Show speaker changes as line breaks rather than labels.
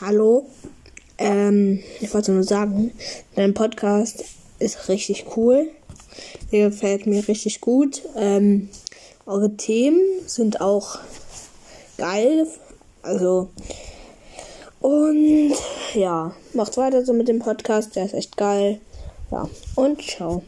Hallo. Ähm, ich wollte nur sagen, dein Podcast ist richtig cool. Der gefällt mir richtig gut. Ähm, eure Themen sind auch geil. Also, und ja, macht weiter so mit dem Podcast. Der ist echt geil. Ja, und ciao.